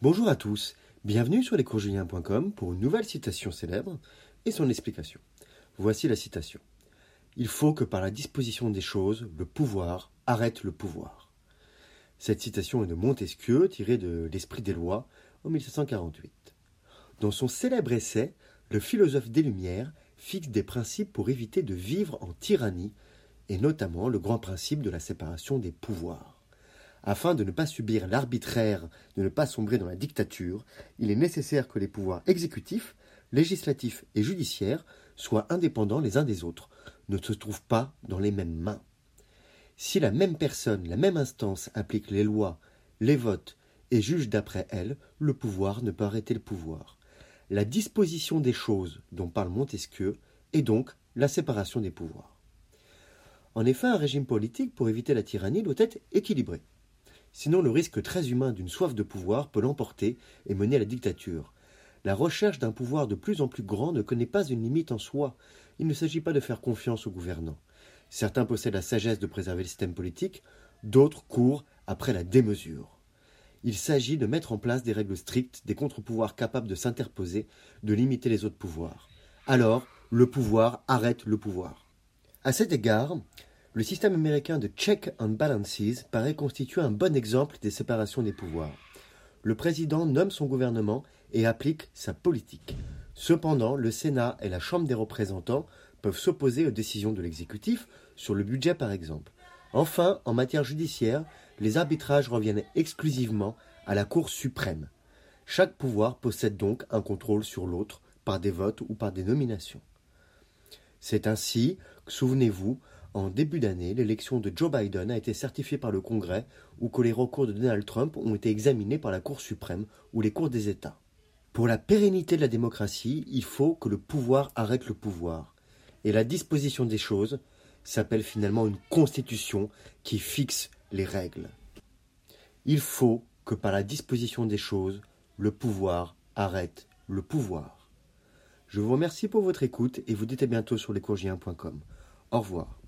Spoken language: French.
Bonjour à tous, bienvenue sur lescoursjulien.com pour une nouvelle citation célèbre et son explication. Voici la citation. Il faut que par la disposition des choses, le pouvoir arrête le pouvoir. Cette citation est de Montesquieu, tirée de L'Esprit des lois, en 1748. Dans son célèbre essai, le philosophe des Lumières fixe des principes pour éviter de vivre en tyrannie, et notamment le grand principe de la séparation des pouvoirs. Afin de ne pas subir l'arbitraire, de ne pas sombrer dans la dictature, il est nécessaire que les pouvoirs exécutifs, législatifs et judiciaires soient indépendants les uns des autres, ne se trouvent pas dans les mêmes mains. Si la même personne, la même instance applique les lois, les votes et juge d'après elles, le pouvoir ne peut arrêter le pouvoir. La disposition des choses dont parle Montesquieu est donc la séparation des pouvoirs. En effet, un régime politique, pour éviter la tyrannie, doit être équilibré. Sinon, le risque très humain d'une soif de pouvoir peut l'emporter et mener à la dictature. La recherche d'un pouvoir de plus en plus grand ne connaît pas une limite en soi. Il ne s'agit pas de faire confiance aux gouvernants. Certains possèdent la sagesse de préserver le système politique, d'autres courent après la démesure. Il s'agit de mettre en place des règles strictes, des contre-pouvoirs capables de s'interposer, de limiter les autres pouvoirs. Alors, le pouvoir arrête le pouvoir. À cet égard, le système américain de check and balances paraît constituer un bon exemple des séparations des pouvoirs. Le président nomme son gouvernement et applique sa politique. Cependant, le Sénat et la Chambre des représentants peuvent s'opposer aux décisions de l'exécutif, sur le budget par exemple. Enfin, en matière judiciaire, les arbitrages reviennent exclusivement à la Cour suprême. Chaque pouvoir possède donc un contrôle sur l'autre par des votes ou par des nominations. C'est ainsi, souvenez-vous, en début d'année, l'élection de Joe Biden a été certifiée par le Congrès ou que les recours de Donald Trump ont été examinés par la Cour suprême ou les cours des États. Pour la pérennité de la démocratie, il faut que le pouvoir arrête le pouvoir. Et la disposition des choses s'appelle finalement une constitution qui fixe les règles. Il faut que par la disposition des choses, le pouvoir arrête le pouvoir. Je vous remercie pour votre écoute et vous dites à bientôt sur lescourgiens.com. Au revoir.